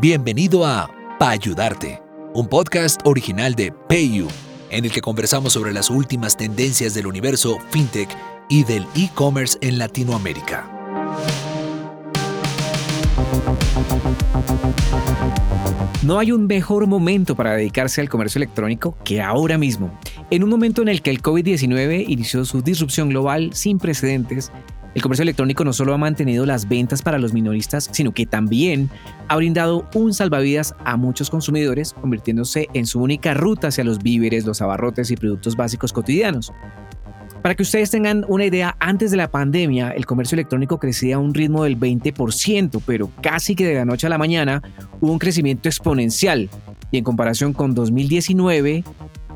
Bienvenido a Pa Ayudarte, un podcast original de PayU, en el que conversamos sobre las últimas tendencias del universo fintech y del e-commerce en Latinoamérica. No hay un mejor momento para dedicarse al comercio electrónico que ahora mismo. En un momento en el que el COVID-19 inició su disrupción global sin precedentes, el comercio electrónico no solo ha mantenido las ventas para los minoristas, sino que también ha brindado un salvavidas a muchos consumidores, convirtiéndose en su única ruta hacia los víveres, los abarrotes y productos básicos cotidianos. Para que ustedes tengan una idea, antes de la pandemia el comercio electrónico crecía a un ritmo del 20%, pero casi que de la noche a la mañana hubo un crecimiento exponencial. Y en comparación con 2019,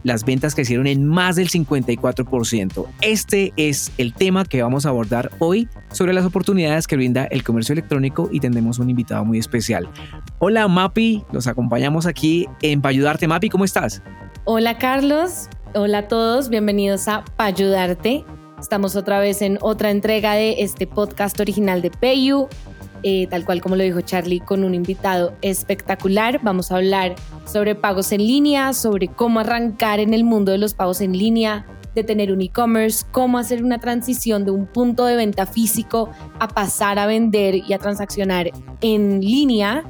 las ventas crecieron en más del 54%. Este es el tema que vamos a abordar hoy sobre las oportunidades que brinda el comercio electrónico y tendremos un invitado muy especial. Hola Mapi, los acompañamos aquí en Payudarte. Mapi, ¿cómo estás? Hola Carlos, hola a todos, bienvenidos a Payudarte. Estamos otra vez en otra entrega de este podcast original de Payu. Eh, tal cual como lo dijo Charlie, con un invitado espectacular. Vamos a hablar sobre pagos en línea, sobre cómo arrancar en el mundo de los pagos en línea, de tener un e-commerce, cómo hacer una transición de un punto de venta físico a pasar a vender y a transaccionar en línea.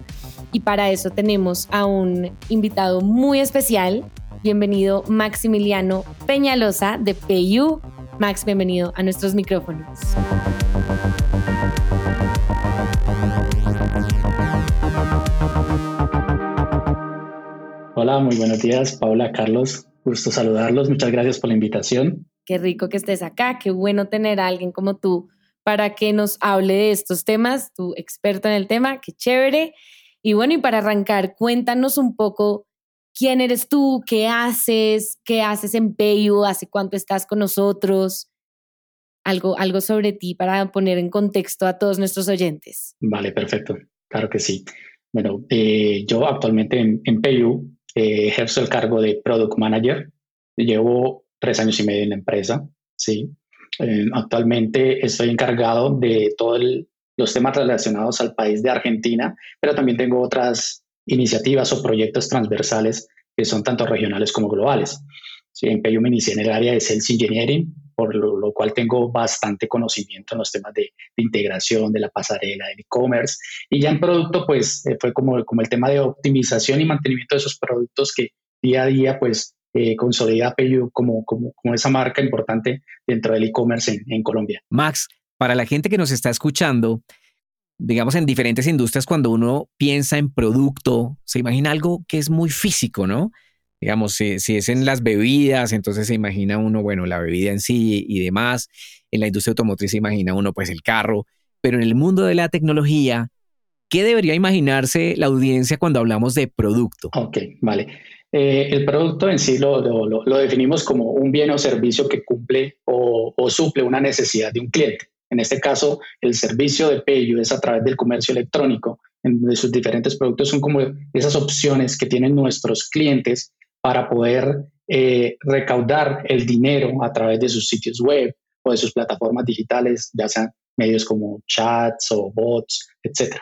Y para eso tenemos a un invitado muy especial. Bienvenido Maximiliano Peñalosa de PayU. Max, bienvenido a nuestros micrófonos. Hola, muy buenos días, Paula, Carlos. Gusto saludarlos. Muchas gracias por la invitación. Qué rico que estés acá. Qué bueno tener a alguien como tú para que nos hable de estos temas, tu experto en el tema. Qué chévere. Y bueno, y para arrancar, cuéntanos un poco quién eres tú, qué haces, qué haces en Payu, hace cuánto estás con nosotros. Algo, algo sobre ti para poner en contexto a todos nuestros oyentes. Vale, perfecto. Claro que sí. Bueno, eh, yo actualmente en, en Payu eh, ejerzo el cargo de Product Manager. Llevo tres años y medio en la empresa, ¿sí? Eh, actualmente estoy encargado de todos los temas relacionados al país de Argentina, pero también tengo otras iniciativas o proyectos transversales que son tanto regionales como globales. Sí, en Peyu me inicié en el área de Sales Engineering, por lo, cual tengo bastante conocimiento en los temas de, integración, de la pasarela, del e-commerce. Y ya en producto, pues eh, fue como, como el tema de optimización y mantenimiento de esos productos que día a día, pues eh, consolida Peyu como, como, como esa marca importante dentro del e-commerce en, en Colombia. Max, para la gente que nos está escuchando, digamos, en diferentes industrias, cuando uno piensa en producto, se imagina algo que es muy físico, ¿no? Digamos, si, es en las bebidas, entonces se imagina uno, bueno, la bebida en sí y demás. En la industria automotriz se imagina uno, pues, el carro. Pero en el mundo de la tecnología, ¿qué debería imaginarse la audiencia cuando hablamos de producto? Ok, vale. Eh, el producto en sí lo, lo, definimos como un bien o servicio que cumple o, suple una necesidad de un cliente. En este caso, el servicio de Payu es a través del comercio electrónico, en, sus diferentes productos son como esas opciones que tienen nuestros clientes para poder eh, recaudar el dinero a través de sus sitios web o de sus plataformas digitales, ya sean medios como chats o bots, etc.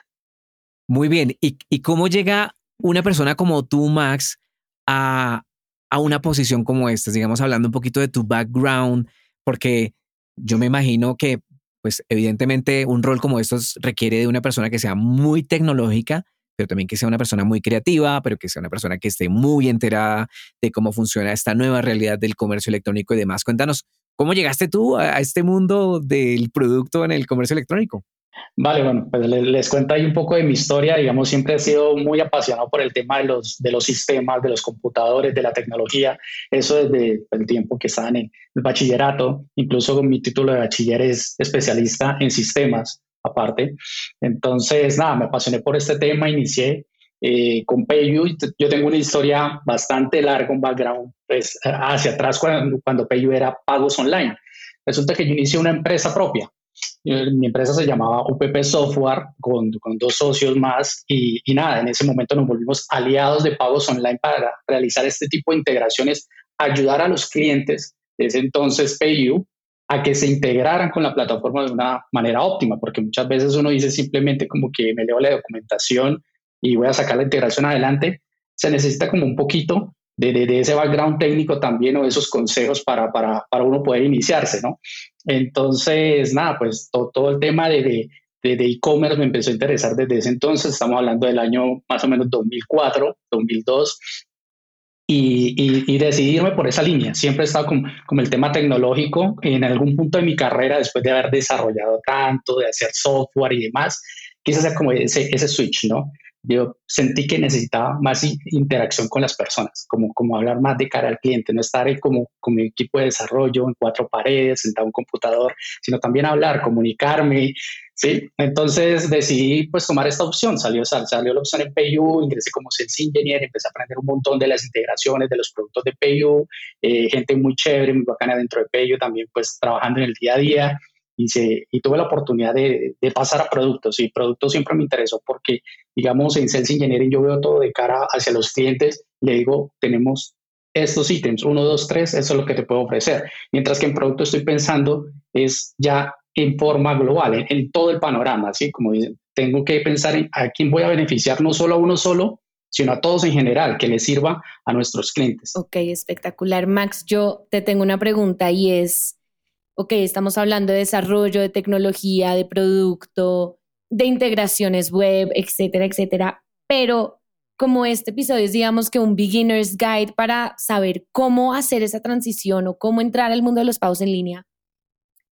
Muy bien. ¿Y, cómo llega una persona como tú, Max, a, a una posición como esta? Digamos, hablando un poquito de tu background, porque yo me imagino que, pues, evidentemente, un rol como estos requiere de una persona que sea muy tecnológica, pero también que sea una persona muy creativa, pero que sea una persona que esté muy enterada de cómo funciona esta nueva realidad del comercio electrónico y demás. Cuéntanos, ¿cómo llegaste tú a este mundo del producto en el comercio electrónico? Vale, bueno, pues les, cuento ahí un poco de mi historia. Digamos, siempre he sido muy apasionado por el tema de los, de los sistemas, de los computadores, de la tecnología. Eso desde el tiempo que estaba en el bachillerato. Incluso con mi título de bachiller es especialista en sistemas aparte. Entonces, nada, me apasioné por este tema, inicié eh, con PayU. Yo tengo una historia bastante larga, un background pues, hacia atrás cuando, cuando PayU era pagos online. Resulta que yo inicié una empresa propia. Mi empresa se llamaba UPP Software con, con dos socios más y, y, nada, en ese momento nos volvimos aliados de pagos online para realizar este tipo de integraciones, ayudar a los clientes. Desde entonces PayU a que se integraran con la plataforma de una manera óptima, porque muchas veces uno dice simplemente como que me leo la documentación y voy a sacar la integración adelante, se necesita como un poquito de, de, ese background técnico también o esos consejos para, para, para, uno poder iniciarse, ¿no? Entonces, nada, pues todo, el tema de e-commerce me empezó a interesar desde ese entonces, estamos hablando del año más o menos 2004, 2002, y, decidirme por esa línea. Siempre he estado con, el tema tecnológico en algún punto de mi carrera, después de haber desarrollado tanto, de hacer software y demás, quise hacer como ese switch, ¿no? Yo sentí que necesitaba más interacción con las personas, como, como hablar más de cara al cliente, no estar como con mi equipo de desarrollo en cuatro paredes, sentado en un computador, sino también hablar, comunicarme, ¿sí? Entonces decidí pues tomar esta opción, salió, salió la opción en PayU, ingresé como Sales Engineer, empecé a aprender un montón de las integraciones de los productos de PayU, eh, gente muy chévere, muy bacana dentro de PayU, también pues trabajando en el día a día, y, y tuve la oportunidad de, de, pasar a productos y productos siempre me interesó porque digamos en Sales Engineering yo veo todo de cara hacia los clientes, le digo tenemos estos ítems, uno, dos, tres, eso es lo que te puedo ofrecer. Mientras que en producto estoy pensando es ya en forma global, en, todo el panorama, así como dicen, tengo que pensar en a quién voy a beneficiar, no solo a uno solo, sino a todos en general, que les sirva a nuestros clientes. Ok, espectacular. Max, yo te tengo una pregunta y es, ok, estamos hablando de desarrollo, de tecnología, de producto, de integraciones web, etcétera, etcétera, pero como este episodio es, digamos que un beginner's guide para saber cómo hacer esa transición o cómo entrar al mundo de los pagos en línea,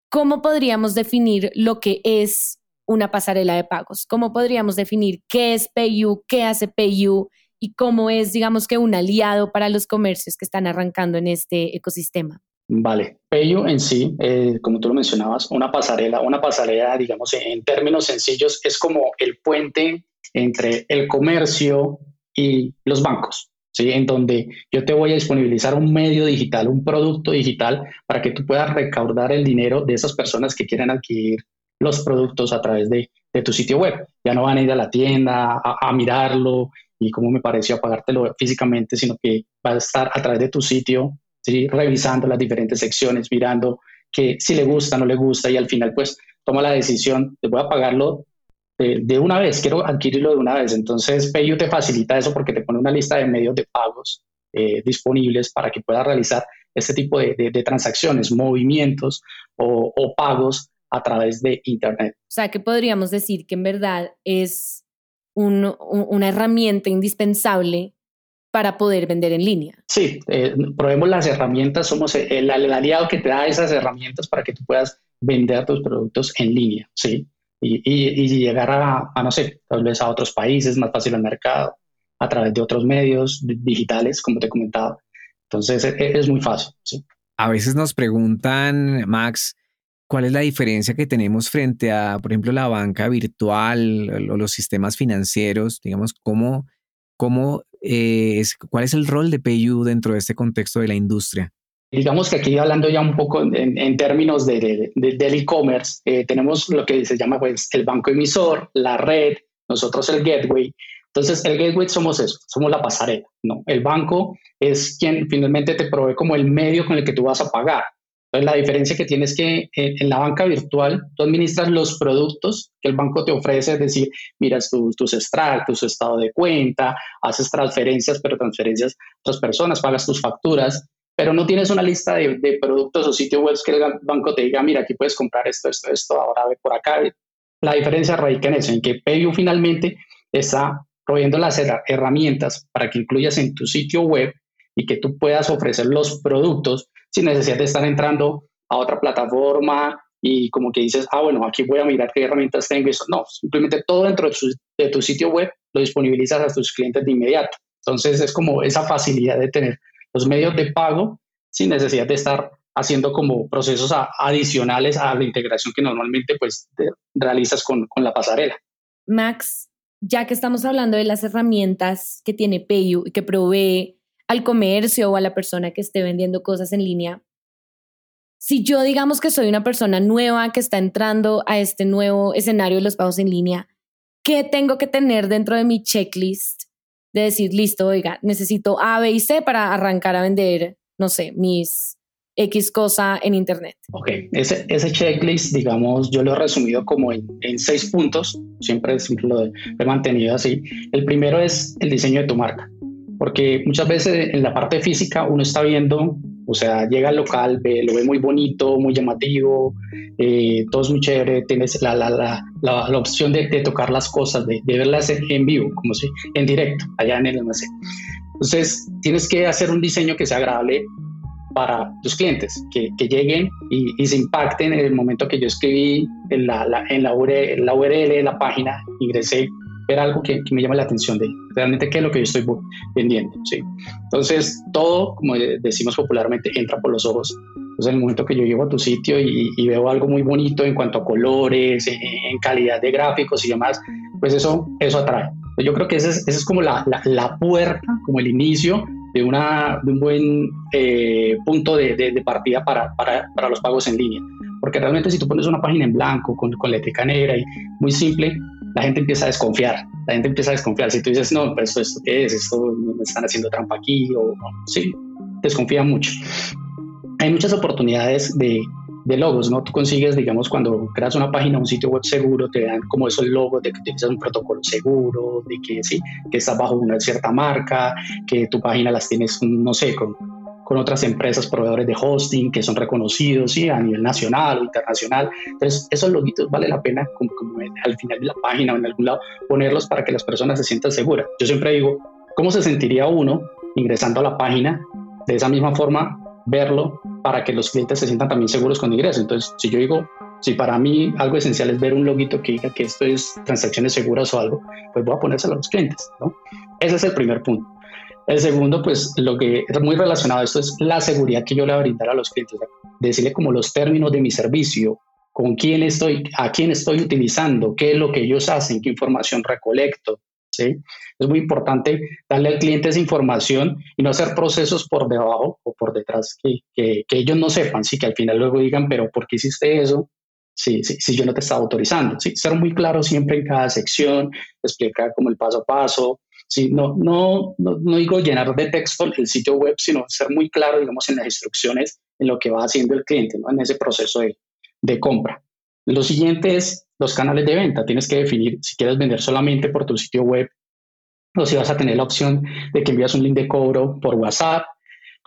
¿cómo podríamos definir lo que es una pasarela de pagos? ¿Cómo podríamos definir qué es PayU, qué hace PayU y cómo es, digamos que, un aliado para los comercios que están arrancando en este ecosistema? Vale, PayU en sí, eh, como tú lo mencionabas, una pasarela, una pasarela, digamos, en términos sencillos, es como el puente entre el comercio y los bancos. ¿sí? en donde yo te voy a disponibilizar un medio digital, un producto digital, para que tú puedas recaudar el dinero de esas personas que quieren adquirir los productos a través de, tu sitio web. Ya no van a ir a la tienda a, mirarlo y como me pareció pagártelo físicamente, sino que va a estar a través de tu sitio, revisando las diferentes secciones, mirando que si le gusta, no le gusta y al final pues toma la decisión de voy a pagarlo de, una vez, quiero adquirirlo de una vez. Entonces, PayU te facilita eso porque te pone una lista de medios de pagos eh, disponibles para que puedas realizar este tipo de, transacciones, movimientos o, pagos a través de Internet. O sea, que podríamos decir que en verdad es una herramienta indispensable para poder vender en línea. Sí, eh, probemos las herramientas, somos el, aliado que te da esas herramientas para que tú puedas vender tus productos en línea, ¿sí? y, llegar a, no sé, tal vez a otros países, más fácil al mercado, a través de otros medios digitales, como te comentaba. Entonces e, e, es, muy fácil. A veces nos preguntan, Max, ¿cuál es la diferencia que tenemos frente a, por ejemplo, la banca virtual o los sistemas financieros? Digamos, ¿cómo, cómo eh, es, ¿cuál es el rol de PayU dentro de este contexto de la industria? Digamos que aquí hablando ya un poco en, términos de, del e-commerce, eh, tenemos lo que se llama pues, el banco emisor, la red, nosotros el gateway. Entonces, el gateway somos eso, somos la pasarela, ¿no? El banco es quien finalmente te provee como el medio con el que tú vas a pagar. Entonces, la diferencia que tienes que eh, en la banca virtual, tú administras los productos que el banco te ofrece, es decir, miras tus extractos, tu estado de cuenta, haces transferencias, pero transferencias a otras personas, pagas tus facturas, pero no tienes una lista de, productos o sitios web que el banco te diga, mira, aquí puedes comprar esto, esto, esto, ahora ve por acá. La diferencia radica en eso, en que PayU finalmente está proveyendo las herramientas para que incluyas en tu sitio web y que tú puedas ofrecer los productos sin necesidad de estar entrando a otra plataforma y como que dices, ah, bueno, aquí voy a mirar qué herramientas tengo. Eso no, simplemente todo dentro de, de tu sitio web lo disponibilizas a tus clientes de inmediato. Entonces es como esa facilidad de tener los medios de pago sin necesidad de estar haciendo como procesos adicionales a la integración que normalmente pues realizas con, con la pasarela. Max, ya que estamos hablando de las herramientas que tiene Payu y que provee al comercio o a la persona que esté vendiendo cosas en línea, si yo digamos que soy una persona nueva que está entrando a este nuevo escenario de los pagos en línea, ¿qué tengo que tener dentro de mi checklist de decir, listo, oiga, necesito A, B y C para arrancar a vender, no sé, mis, X cosa en Internet. Ok, ese, checklist, digamos, yo lo he resumido como en, en seis puntos, siempre, siempre lo he mantenido así. El primero es el diseño de tu marca, porque muchas veces en la parte física uno está viendo o sea, llega al local, ve, lo ve muy bonito, muy llamativo, eh, todo es muy chévere, tienes la, la, la, la opción de, de, tocar las cosas, de, de, verlas en vivo, como si en directo, allá en el almacén. Entonces, tienes que hacer un diseño que sea agradable para tus clientes, que, que lleguen y, y, se impacten en el momento que yo escribí en la, en la, URL, la URL de la página, ingresé ver algo que, que, me llame la atención de realmente qué es lo que yo estoy vendiendo. ¿sí? Entonces, todo, como decimos popularmente, entra por los ojos. Entonces, en el momento que yo llego a tu sitio y, y veo algo muy bonito en cuanto a colores, en, en, calidad de gráficos y demás, pues eso, eso atrae. Yo creo que esa es, ese es como la, la, la, puerta, como el inicio de, una, de un buen eh, punto de, de, de partida para, para, para, los pagos en línea. Porque realmente si tú pones una página en blanco con, con letra negra y muy simple, la gente empieza a desconfiar, la gente empieza a desconfiar. Si tú dices, no, pues esto qué es, esto me están haciendo trampa aquí, o no, sí, desconfía mucho. Hay muchas oportunidades de, de logos, ¿no? Tú consigues, digamos, cuando creas una página, un sitio web seguro, te dan como esos logos de que utilizas un protocolo seguro, de que sí, que estás bajo una cierta marca, que tu página las tienes, no sé, con con otras empresas proveedores de hosting que son reconocidos ¿sí? a nivel nacional o internacional. Entonces, esos logitos vale la pena como, como al final de la página o en algún lado ponerlos para que las personas se sientan seguras. Yo siempre digo, ¿cómo se sentiría uno ingresando a la página? De esa misma forma, verlo para que los clientes se sientan también seguros cuando ingresan. Entonces, si yo digo, si para mí algo esencial es ver un loguito que diga que esto es transacciones seguras o algo, pues voy a ponérselo a los clientes, ¿no? Ese es el primer punto. El segundo, pues lo que es muy relacionado a esto es la seguridad que yo le voy a brindar a los clientes, decirle como los términos de mi servicio, con quién estoy, a quién estoy utilizando, qué es lo que ellos hacen, qué información recolecto. ¿sí? Es muy importante darle al cliente esa información y no hacer procesos por debajo o por detrás que, que, que ellos no sepan, sí, que al final luego digan, pero ¿por qué hiciste eso? Si, si, si yo no te estaba autorizando. ¿sí? Ser muy claro siempre en cada sección, explicar como el paso a paso, Sí, no, no, no, no, digo llenar de texto el sitio web, sino ser muy claro, digamos, en las instrucciones, en lo que va haciendo el cliente, ¿no? en ese proceso de, de compra. Lo siguiente es los canales de venta. Tienes que definir si quieres vender solamente por tu sitio web o si vas a tener la opción de que envías un link de cobro por WhatsApp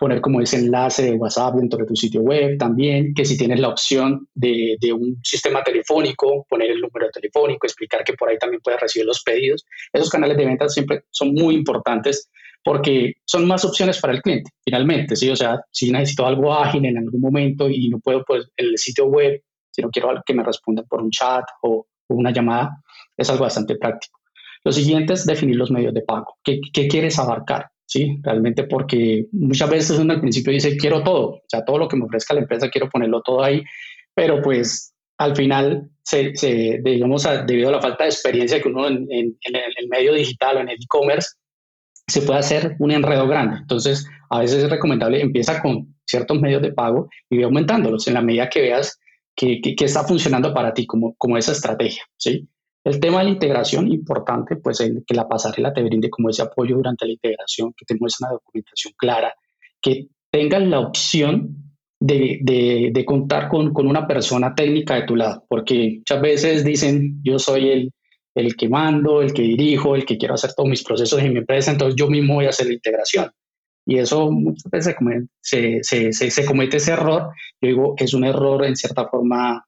poner como ese enlace de WhatsApp dentro de tu sitio web también, que si tienes la opción de, de, un sistema telefónico, poner el número telefónico, explicar que por ahí también puedes recibir los pedidos. Esos canales de ventas siempre son muy importantes porque son más opciones para el cliente, finalmente, ¿sí? O sea, si necesito algo ágil en algún momento y no puedo, pues, el sitio web, si no quiero que me respondan por un chat o, o una llamada, es algo bastante práctico. Lo siguiente es definir los medios de pago. ¿Qué, qué quieres abarcar? ¿Sí? Realmente porque muchas veces uno al principio dice, quiero todo, o sea, todo lo que me ofrezca la empresa, quiero ponerlo todo ahí, pero pues al final, se, se digamos, debido a la falta de experiencia que uno en, en, en el medio digital o en el e-commerce, se puede hacer un enredo grande. Entonces, a veces es recomendable, empieza con ciertos medios de pago y ve aumentándolos en la medida que veas que, que, que está funcionando para ti como, como esa estrategia, ¿sí? El tema de la integración, importante, pues que la pasarela te brinde como ese apoyo durante la integración, que te muestre una documentación clara, que tengas la opción de, de, de contar con, con, una persona técnica de tu lado, porque muchas veces dicen, yo soy el, el que mando, el que dirijo, el que quiero hacer todos mis procesos en mi empresa, entonces yo mismo voy a hacer la integración. Y eso muchas veces se, se, se, se comete ese error. Yo digo, es un error en cierta forma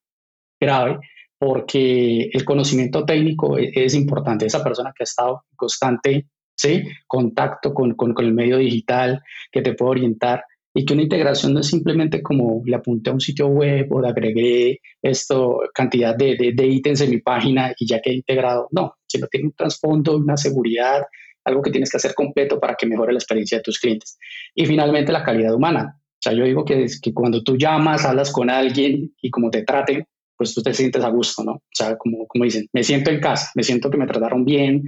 grave, porque el conocimiento técnico es, es, importante. Esa persona que ha estado en constante ¿sí? contacto con, con, con, el medio digital, que te puede orientar y que una integración no es simplemente como le apunté a un sitio web o le agregué esto, cantidad de, de, de ítems en mi página y ya quedé integrado. No, sino tiene un trasfondo, una seguridad, algo que tienes que hacer completo para que mejore la experiencia de tus clientes. Y finalmente la calidad humana. O sea, yo digo que, que cuando tú llamas, hablas con alguien y como te traten, pues tú te sientes a gusto, ¿no? O sea, como, como dicen, me siento en casa, me siento que me trataron bien,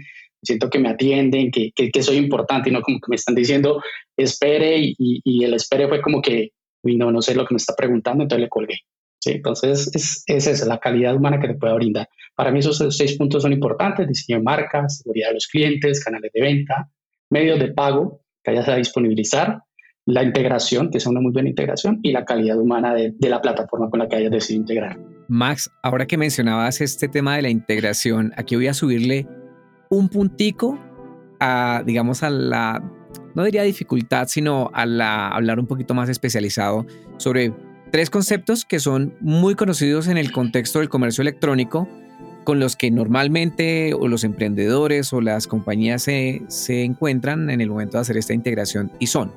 siento que me atienden, que, que, que soy importante y no como que me están diciendo, espere y, y, el espere fue como que, uy, no, no sé lo que me está preguntando, entonces le colgué. Sí, entonces es, es esa, la calidad humana que te puede brindar. Para mí esos seis puntos son importantes, diseño de marcas, seguridad de los clientes, canales de venta, medios de pago que hayas a disponibilizar, la integración, que sea una muy buena integración, y la calidad humana de, de la plataforma con la que hayas decidido integrar. Max, ahora que mencionabas este tema de la integración, aquí voy a subirle un puntico a, digamos, a la, no diría dificultad, sino a la, hablar un poquito más especializado sobre tres conceptos que son muy conocidos en el contexto del comercio electrónico, con los que normalmente o los emprendedores o las compañías se, se encuentran en el momento de hacer esta integración y son,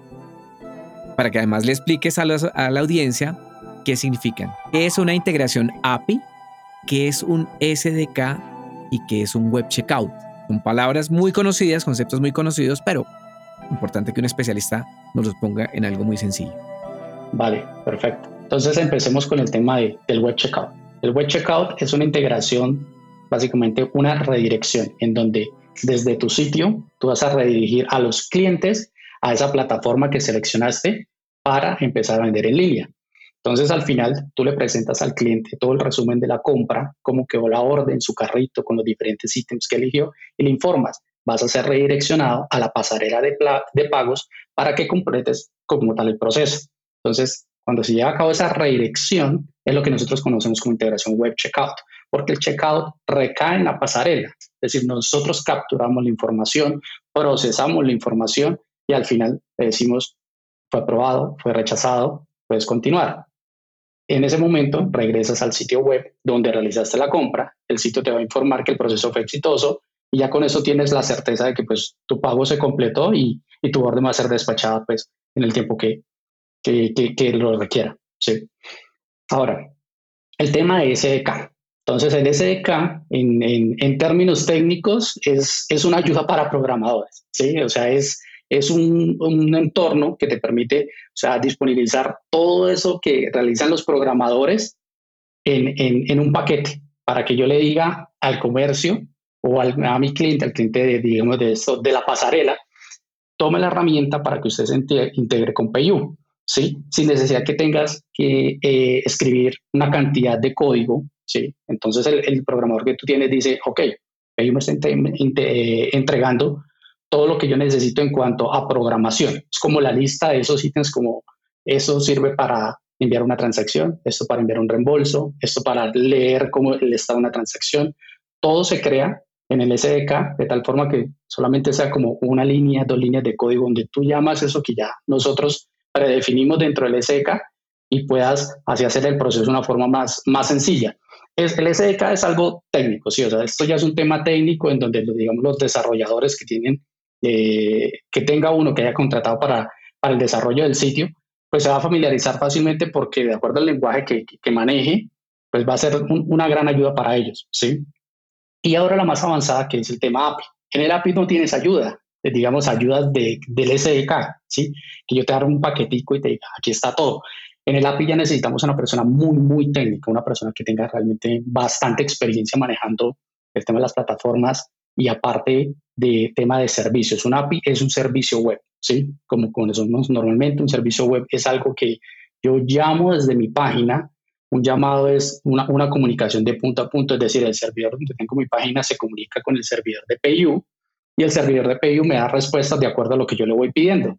para que además le expliques a, a la audiencia qué significan. ¿Qué es una integración API? ¿Qué es un SDK? ¿Y qué es un web checkout? Son palabras muy conocidas, conceptos muy conocidos, pero importante que un especialista nos los ponga en algo muy sencillo. Vale, perfecto. Entonces empecemos con el tema del web checkout. El web checkout es una integración, básicamente una redirección, en donde desde tu sitio tú vas a redirigir a los clientes a esa plataforma que seleccionaste para empezar a vender en línea. Entonces al final tú le presentas al cliente todo el resumen de la compra, cómo quedó la orden, su carrito con los diferentes ítems que eligió y le informas. Vas a ser redireccionado a la pasarela de, de pagos para que completes como tal el proceso. Entonces, cuando se lleva a cabo esa redirección, es lo que nosotros conocemos como integración web checkout, porque el checkout recae en la pasarela. Es decir, nosotros capturamos la información, procesamos la información y al final le decimos, fue aprobado, fue rechazado, puedes continuar. En ese momento regresas al sitio web donde realizaste la compra, el sitio te va a informar que el proceso fue exitoso y ya con eso tienes la certeza de que pues tu pago se completó y, tu orden va a ser despachada pues en el tiempo que, que, que, lo requiera. ¿sí? Ahora, el tema de SDK. Entonces, el SDK, en, en, en, términos técnicos, es, es una ayuda para programadores. ¿sí? O sea, es, es un, un, entorno que te permite o sea, disponibilizar todo eso que realizan los programadores en, en, un paquete para que yo le diga al comercio o al, a mi cliente, al cliente de, digamos, de, esto, de la pasarela, tome la herramienta para que usted se integre con PayU, ¿sí? Sin necesidad que tengas que eh, escribir una cantidad de código, ¿sí? Entonces el, el, programador que tú tienes dice, ok, PayU me está eh, entregando todo lo que yo necesito en cuanto a programación. Es como la lista de esos ítems, como eso sirve para enviar una transacción, esto para enviar un reembolso, esto para leer cómo el estado de una transacción. Todo se crea en el SDK de tal forma que solamente sea como una línea, dos líneas de código donde tú llamas eso que ya nosotros predefinimos dentro del SDK y puedas así hacer el proceso de una forma más, más sencilla. Es, el SDK es algo técnico, sí, o sea, esto ya es un tema técnico en donde, digamos, los desarrolladores que tienen eh, que tenga uno que haya contratado para, para el desarrollo del sitio, pues se va a familiarizar fácilmente porque de acuerdo al lenguaje que, que maneje, pues va a ser una gran ayuda para ellos, ¿sí? Y ahora la más avanzada que es el tema API. En el API no tienes ayuda, eh, digamos, ayudas de, del SDK, ¿sí? Que yo te haga un paquetico y te diga, aquí está todo. En el API ya necesitamos una persona muy, muy técnica, una persona que tenga realmente bastante experiencia manejando el tema de las plataformas y aparte de tema de servicios. Un API es un servicio web, ¿sí? Como conocemos normalmente, un servicio web es algo que yo llamo desde mi página. Un llamado es una, una comunicación de punto a punto, es decir, el servidor donde tengo mi página se comunica con el servidor de PayU y el servidor de PayU me da respuestas de acuerdo a lo que yo le voy pidiendo.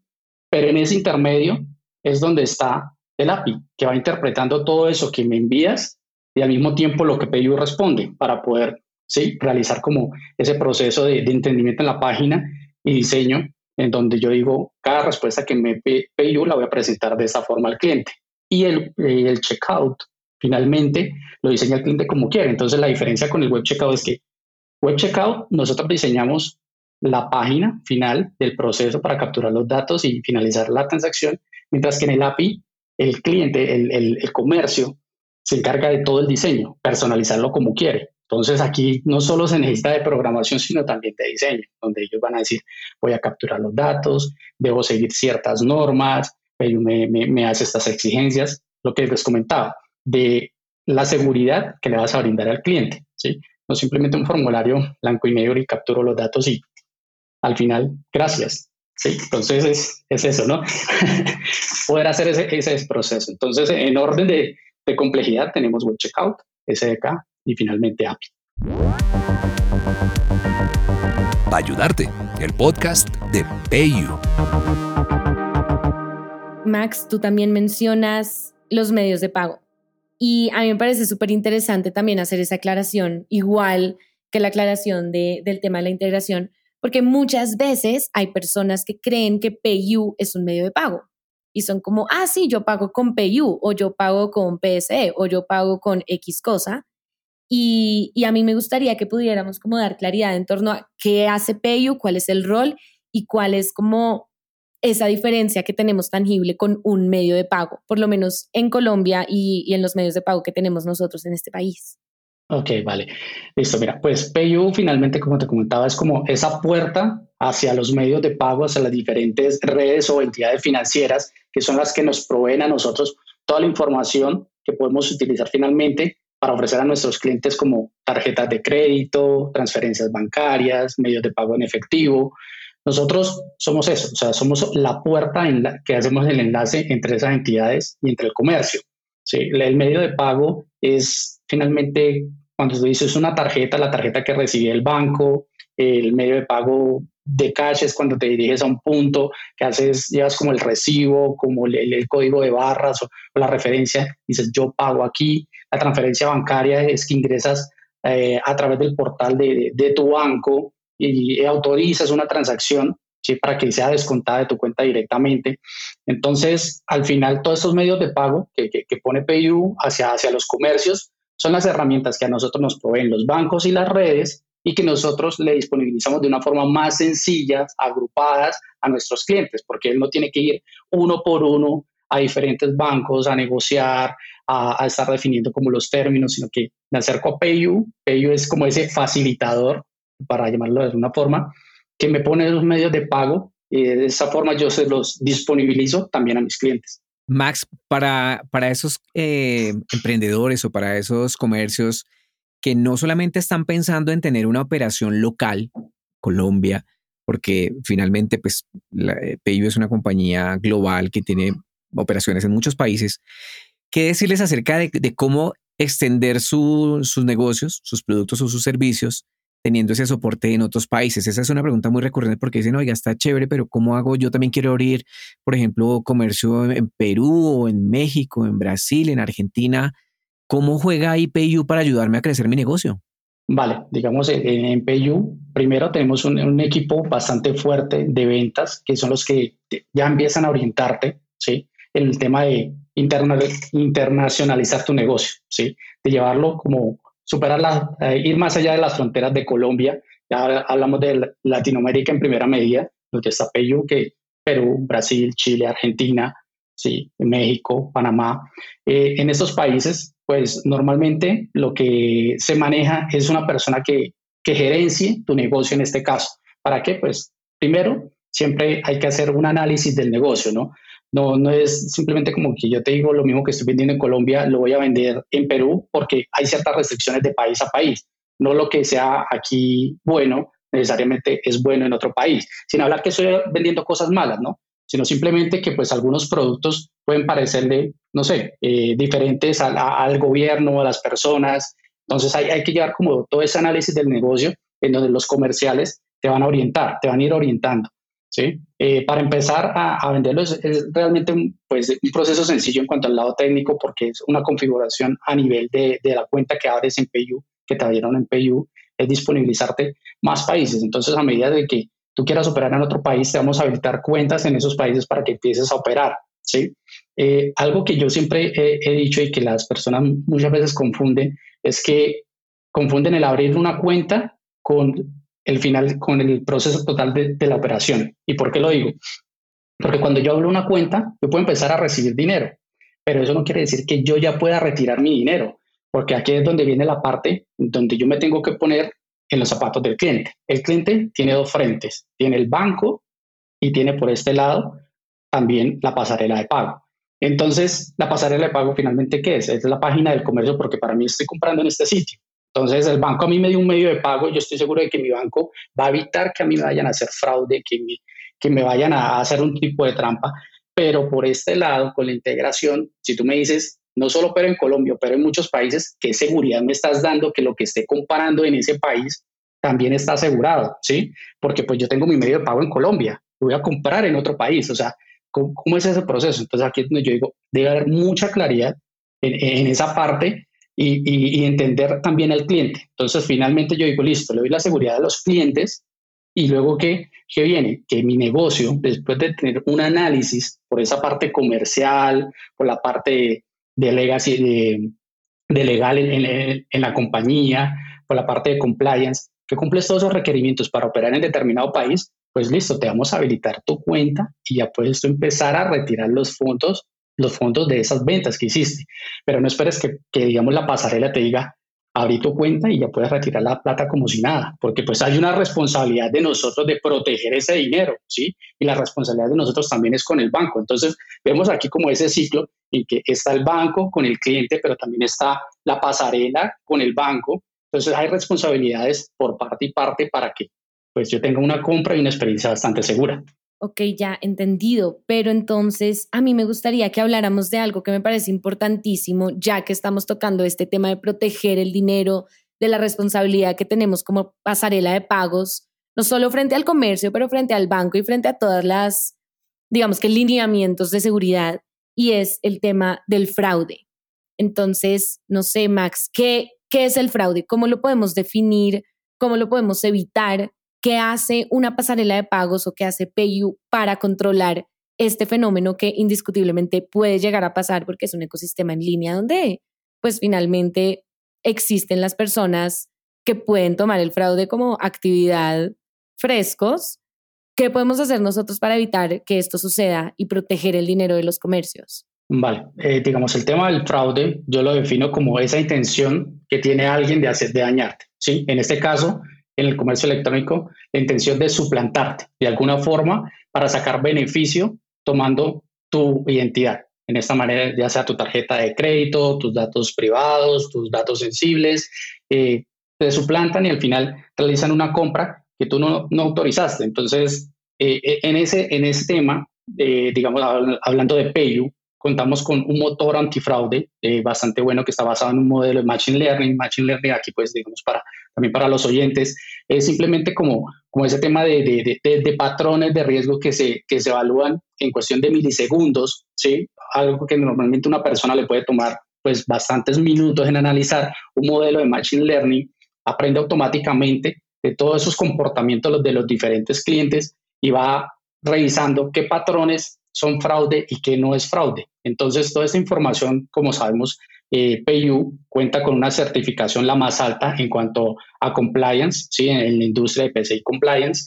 Pero en ese intermedio es donde está el API, que va interpretando todo eso que me envías y al mismo tiempo lo que PayU responde para poder ¿sí? realizar como ese proceso de, entendimiento en la página y diseño, en donde yo digo, cada respuesta que me PayU la voy a presentar de esa forma al cliente. Y el, el checkout, finalmente, lo diseña el cliente como quiere. Entonces, la diferencia con el web checkout es que web checkout, nosotros diseñamos la página final del proceso para capturar los datos y finalizar la transacción, mientras que en el API, el cliente, el, el comercio, se encarga de todo el diseño, personalizarlo como quiere. Entonces aquí no solo se necesita de programación, sino también de diseño, donde ellos van a decir, voy a capturar los datos, debo seguir ciertas normas, me, me, hace estas exigencias, lo que les comentaba, de la seguridad que le vas a brindar al cliente. No simplemente un formulario blanco y negro y capturo los datos y al final, gracias. Entonces es, es eso, ¿no? Poder hacer ese, ese proceso. Entonces, en orden de, de complejidad tenemos Web Checkout, SDK, y finalmente API. Para ayudarte, el podcast de PayU. Max, tú también mencionas los medios de pago. Y a mí me parece súper interesante también hacer esa aclaración, igual que la aclaración del tema de la integración, porque muchas veces hay personas que creen que PayU es un medio de pago y son como, ah, sí, yo pago con PayU o yo pago con PSE o yo pago con X cosa. Y, a mí me gustaría que pudiéramos como dar claridad en torno a qué hace PayU, cuál es el rol y cuál es como esa diferencia que tenemos tangible con un medio de pago, por lo menos en Colombia y, y en los medios de pago que tenemos nosotros en este país. Ok, vale. Listo, mira, pues PayU finalmente, como te comentaba, es como esa puerta hacia los medios de pago, hacia las diferentes redes o entidades financieras que son las que nos proveen a nosotros toda la información que podemos utilizar finalmente para ofrecer a nuestros clientes como tarjetas de crédito, transferencias bancarias, medios de pago en efectivo. Nosotros somos eso, o sea, somos la puerta en la que hacemos el enlace entre esas entidades y entre el comercio. ¿sí? El medio de pago es finalmente, cuando tú dices una tarjeta, la tarjeta que recibe el banco, el medio de pago de cash es cuando te diriges a un punto que haces, llevas como el recibo, como el, código de barras o, la referencia, dices yo pago aquí. La transferencia bancaria es que ingresas eh, a través del portal de, de, tu banco y, autorizas una transacción para que sea descontada de tu cuenta directamente. Entonces, al final, todos estos medios de pago que, que, que pone PayU hacia, hacia los comercios son las herramientas que a nosotros nos proveen los bancos y las redes y que nosotros le disponibilizamos de una forma más sencilla, agrupadas a nuestros clientes, porque él no tiene que ir uno por uno a diferentes bancos a negociar, a, estar definiendo como los términos, sino que me acerco a PayU. PayU es como ese facilitador, para llamarlo de alguna forma, que me pone los medios de pago y de esa forma yo se los disponibilizo también a mis clientes. Max, para, para esos eh, emprendedores o para esos comercios que no solamente están pensando en tener una operación local, Colombia, porque finalmente pues la, eh, es una compañía global que tiene operaciones en muchos países. ¿Qué decirles acerca de, cómo extender sus negocios, sus productos o sus servicios teniendo ese soporte en otros países? Esa es una pregunta muy recurrente porque dicen, oiga, está chévere, pero ¿cómo hago? Yo también quiero abrir, por ejemplo, comercio en Perú o en México, en Brasil, en Argentina. ¿Cómo juega IPU para ayudarme a crecer mi negocio? Vale, digamos, en, PayU primero tenemos un, equipo bastante fuerte de ventas, que son los que ya empiezan a orientarte, ¿sí? En el tema de internacionalizar tu negocio, ¿sí? De llevarlo como superar la, eh, ir más allá de las fronteras de Colombia. Ya hablamos de Latinoamérica en primera medida, donde está PayU, que Perú, Brasil, Chile, Argentina, sí, México, Panamá. Eh, en estos países pues normalmente lo que se maneja es una persona que, que gerencie tu negocio en este caso. ¿Para qué? Pues primero, siempre hay que hacer un análisis del negocio, ¿no? No, no es simplemente como que yo te digo lo mismo que estoy vendiendo en Colombia, lo voy a vender en Perú porque hay ciertas restricciones de país a país. No lo que sea aquí bueno necesariamente es bueno en otro país, sin hablar que estoy vendiendo cosas malas, ¿no? Sino simplemente que pues algunos productos pueden parecerle, no sé, eh, diferentes al gobierno, a las personas. Entonces hay, hay que llevar como todo ese análisis del negocio en donde los comerciales te van a orientar, te van a ir orientando. ¿Sí? Eh, para empezar a, a venderlo es, realmente un, pues, un proceso sencillo en cuanto al lado técnico porque es una configuración a nivel de, de la cuenta que abres en PayU, que te abrieron en PayU, es disponibilizarte más países. Entonces a medida de que tú quieras operar en otro país, te vamos a habilitar cuentas en esos países para que empieces a operar. ¿sí? Eh, algo que yo siempre he, dicho y que las personas muchas veces confunden es que confunden el abrir una cuenta con el final, con el proceso total de, la operación. ¿Y por qué lo digo? Porque cuando yo abro una cuenta, yo puedo empezar a recibir dinero, pero eso no quiere decir que yo ya pueda retirar mi dinero, porque aquí es donde viene la parte donde yo me tengo que poner en los zapatos del cliente. El cliente tiene dos frentes, tiene el banco y tiene por este lado también la pasarela de pago. Entonces, la pasarela de pago finalmente, ¿qué es? Es la página del comercio porque para mí estoy comprando en este sitio. Entonces, el banco a mí me dio un medio de pago yo estoy seguro de que mi banco va a evitar que a mí me vayan a hacer fraude, que me, que me vayan a hacer un tipo de trampa. Pero por este lado, con la integración, si tú me dices, no solo pero en Colombia, pero en muchos países, ¿qué seguridad me estás dando que lo que esté comparando en ese país también está asegurado? ¿Sí? Porque pues yo tengo mi medio de pago en Colombia, voy a comprar en otro país. O sea, ¿Cómo, es ese proceso? Entonces aquí es donde yo digo, debe haber mucha claridad en, esa parte y, entender también al cliente. Entonces finalmente yo digo, listo, le doy la seguridad a los clientes y luego ¿qué, qué viene? Que mi negocio, después de tener un análisis por esa parte comercial, por la parte de legacy, de, legal en, en, la compañía, por la parte de compliance, que cumples todos esos requerimientos para operar en determinado país, pues listo, te vamos a habilitar tu cuenta y ya puedes tú empezar a retirar los fondos, los fondos de esas ventas que hiciste. Pero no esperes que, digamos, la pasarela te diga, abrí tu cuenta y ya puedes retirar la plata como si nada, porque pues hay una responsabilidad de nosotros de proteger ese dinero, ¿sí? Y la responsabilidad de nosotros también es con el banco. Entonces, vemos aquí como ese ciclo en que está el banco con el cliente, pero también está la pasarela con el banco. Entonces, hay responsabilidades por parte y parte para que pues yo tenga una compra y una experiencia bastante segura. Ok, ya entendido, pero entonces a mí me gustaría que habláramos de algo que me parece importantísimo, ya que estamos tocando este tema de proteger el dinero, de la responsabilidad que tenemos como pasarela de pagos, no solo frente al comercio, pero frente al banco y frente a todas las, digamos que lineamientos de seguridad, y es el tema del fraude. Entonces, no sé, Max, ¿qué, qué es el fraude? ¿Cómo lo podemos definir? ¿Cómo lo podemos evitar? ¿Qué hace una pasarela de pagos o qué hace PayU para controlar este fenómeno que indiscutiblemente puede llegar a pasar porque es un ecosistema en línea donde pues finalmente existen las personas que pueden tomar el fraude como actividad frescos. ¿Qué podemos hacer nosotros para evitar que esto suceda y proteger el dinero de los comercios? Vale, eh, digamos, el tema del fraude yo lo defino como esa intención que tiene alguien de hacer de dañarte. ¿sí? En este caso, en el comercio electrónico la intención de suplantarte de alguna forma para sacar beneficio tomando tu identidad. En esta manera, ya sea tu tarjeta de crédito, tus datos privados, tus datos sensibles, eh, te suplantan y al final realizan una compra que tú no, no autorizaste. Entonces, eh, eh, en, ese, en ese tema, digamos, hablando de Payu, contamos con un motor antifraude eh, bastante bueno que está basado en un modelo de Machine Learning. Machine Learning aquí, pues, digamos, para, también para los oyentes, es simplemente como, como ese tema de, de, de, patrones de riesgo que se, que se evalúan en cuestión de milisegundos, ¿sí? Algo que normalmente una persona le puede tomar, pues, bastantes minutos en analizar. Un modelo de Machine Learning aprende automáticamente de todos esos comportamientos de los diferentes clientes y va revisando qué patrones son fraude y qué no es fraude. Entonces, toda esta información, como sabemos, eh, PayU cuenta con una certificación la más alta en cuanto a compliance, en la industria de PCI compliance,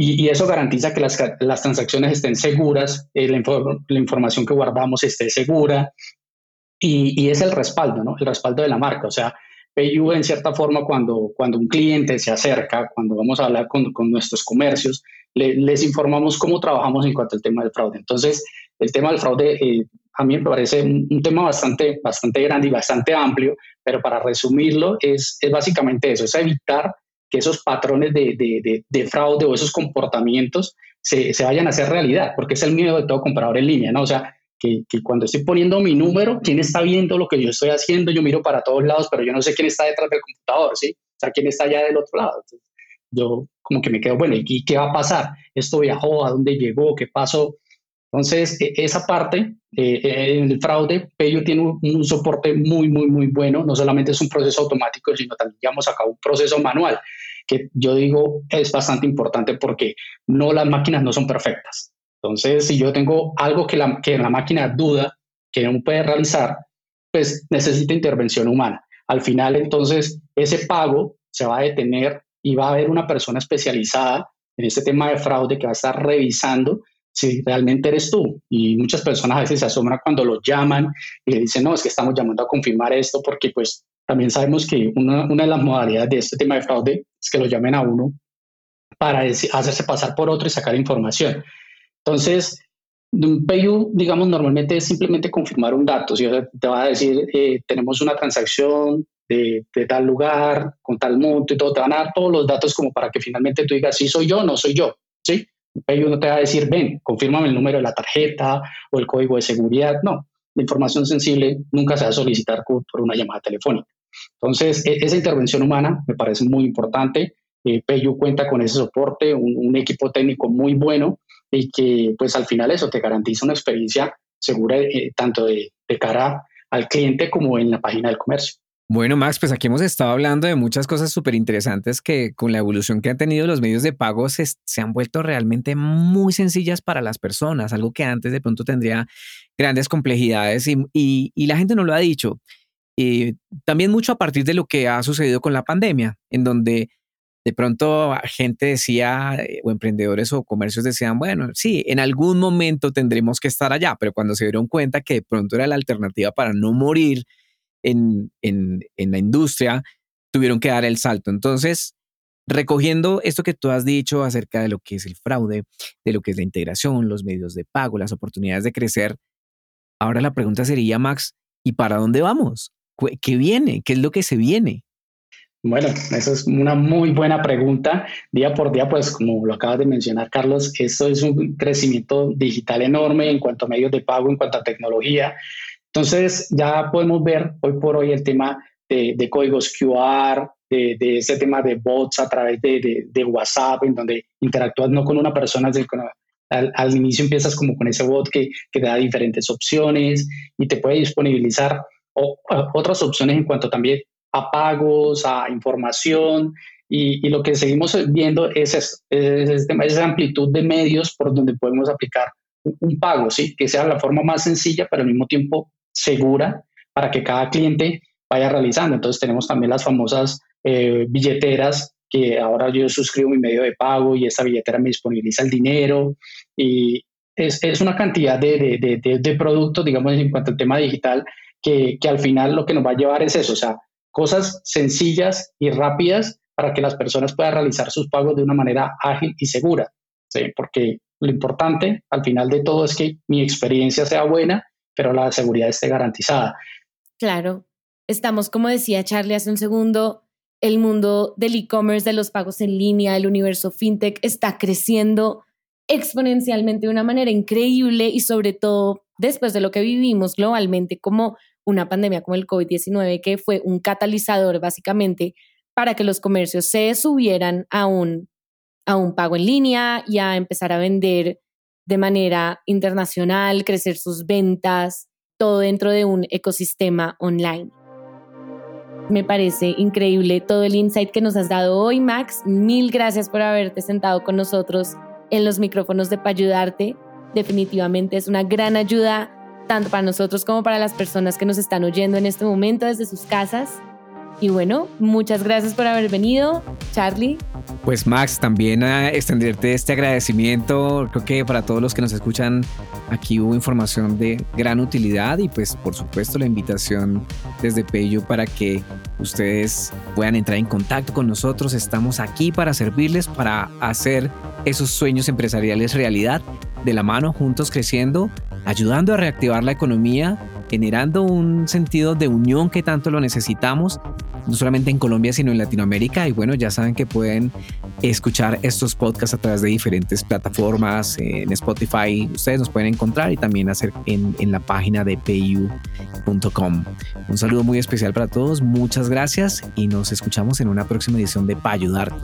y, eso garantiza que las, transacciones estén seguras, eh, la, información que guardamos esté segura, y, es el respaldo, ¿no? el respaldo de la marca. O sea, PayU en cierta forma cuando, un cliente se acerca, cuando vamos a hablar con nuestros comercios, les informamos cómo trabajamos en cuanto al tema del fraude. Entonces, el tema del fraude eh, a mí me parece un, tema bastante, bastante grande y bastante amplio, pero para resumirlo es, es básicamente eso, es evitar que esos patrones de, de, de, fraude o esos comportamientos se, se, vayan a hacer realidad, porque es el miedo de todo comprador en línea, ¿no? O sea, que, cuando estoy poniendo mi número, ¿quién está viendo lo que yo estoy haciendo? Yo miro para todos lados, pero yo no sé quién está detrás del computador, ¿sí? O sea, quién está allá del otro lado. Yo como que me quedo, bueno, ¿y qué va a pasar? ¿Esto viajó? ¿A dónde llegó? ¿Qué pasó? Entonces, e, esa parte, eh, en el fraude, Payo tiene un, soporte muy, muy, muy bueno. No solamente es un proceso automático, sino también llevamos a cabo un proceso manual, que yo digo es bastante importante porque no las máquinas no son perfectas. Entonces, si yo tengo algo que la, que la máquina duda que no puede realizar, pues necesita intervención humana. Al final, entonces, ese pago se va a detener y va a haber una persona especializada en este tema de fraude que va a estar revisando si realmente eres tú. Y muchas personas a veces se asombran cuando lo llaman y le dicen, no, es que estamos llamando a confirmar esto porque pues también sabemos que una, una de las modalidades de este tema de fraude es que lo llamen a uno para hacerse pasar por otro y sacar información. Entonces, un PayU, digamos, normalmente es simplemente confirmar un dato. Si te va a decir, eh, tenemos una transacción de, tal lugar, con tal monto y todo, te van a dar todos los datos como para que finalmente tú digas, sí soy yo, no soy yo, ¿sí? Ellos no te va a decir, ven, confírmame el número de la tarjeta o el código de seguridad, no. La información sensible nunca se va a solicitar por una llamada telefónica. Entonces, e, esa intervención humana me parece muy importante. eh, PayU cuenta con ese soporte, un, equipo técnico muy bueno y que pues al final eso te garantiza una experiencia segura eh, tanto de cara al cliente como en la página del comercio. Bueno, Max, pues aquí hemos estado hablando de muchas cosas súper interesantes que con la evolución que han tenido los medios de pago se, han vuelto realmente muy sencillas para las personas, algo que antes de pronto tendría grandes complejidades y, la gente no lo ha dicho. Y también mucho a partir de lo que ha sucedido con la pandemia, en donde de pronto gente decía, eh, o emprendedores o comercios decían, bueno, sí, en algún momento tendremos que estar allá, pero cuando se dieron cuenta que de pronto era la alternativa para no morir, en, la industria tuvieron que dar el salto. Entonces, recogiendo esto que tú has dicho acerca de lo que es el fraude, de lo que es la integración, los medios de pago, las oportunidades de crecer, ahora la pregunta sería, Max, ¿y para dónde vamos? ¿Qué viene? ¿Qué es lo que se viene? Bueno, esa es una muy buena pregunta. Día por día, pues como lo acabas de mencionar, Carlos, esto es un crecimiento digital enorme en cuanto a medios de pago, en cuanto a tecnología. Entonces, ya podemos ver hoy por hoy el tema de, códigos QR, de, ese tema de bots a través de, WhatsApp, en donde interactúas no con una persona, al, al, inicio empiezas como con ese bot que, que, te da diferentes opciones y te puede disponibilizar otras opciones en cuanto también a pagos, a información. Y, lo que seguimos viendo es, es, es, esa amplitud de medios por donde podemos aplicar un, un pago, ¿sí? que sea la forma más sencilla, pero al mismo tiempo segura para que cada cliente vaya realizando. Entonces tenemos también las famosas eh, billeteras que ahora yo suscribo mi medio de pago y esta billetera me disponibiliza el dinero y es, es una cantidad de, de, de, productos, digamos, en cuanto al tema digital, que, que, al final lo que nos va a llevar es eso, o sea, cosas sencillas y rápidas para que las personas puedan realizar sus pagos de una manera ágil y segura, ¿sí? porque lo importante al final de todo es que mi experiencia sea buena pero la seguridad esté garantizada. Claro, estamos, como decía Charlie hace un segundo, el mundo del e-commerce, de los pagos en línea, el universo fintech está creciendo exponencialmente de una manera increíble y sobre todo después de lo que vivimos globalmente como una pandemia como el COVID-19, que fue un catalizador básicamente para que los comercios se subieran a un, a un pago en línea y a empezar a vender de manera internacional, crecer sus ventas, todo dentro de un ecosistema online. Me parece increíble todo el insight que nos has dado hoy, Max. Mil gracias por haberte sentado con nosotros en los micrófonos de Payudarte. Definitivamente es una gran ayuda tanto para nosotros como para las personas que nos están oyendo en este momento desde sus casas. Y bueno, muchas gracias por haber venido, Charlie. Pues Max, también a extenderte este agradecimiento. Creo que para todos los que nos escuchan, aquí hubo información de gran utilidad y pues por supuesto la invitación desde Peyo para que ustedes puedan entrar en contacto con nosotros. Estamos aquí para servirles, para hacer esos sueños empresariales realidad, de la mano, juntos creciendo, ayudando a reactivar la economía generando un sentido de unión que tanto lo necesitamos, no solamente en Colombia, sino en Latinoamérica. Y bueno, ya saben que pueden escuchar estos podcasts a través de diferentes plataformas, en Spotify, ustedes nos pueden encontrar y también hacer en, en la página de payu.com. Un saludo muy especial para todos, muchas gracias y nos escuchamos en una próxima edición de Pa Ayudarte.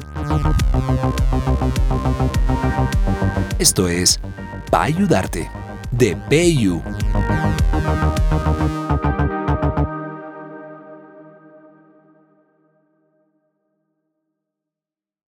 Esto es Pa Ayudarte de PayU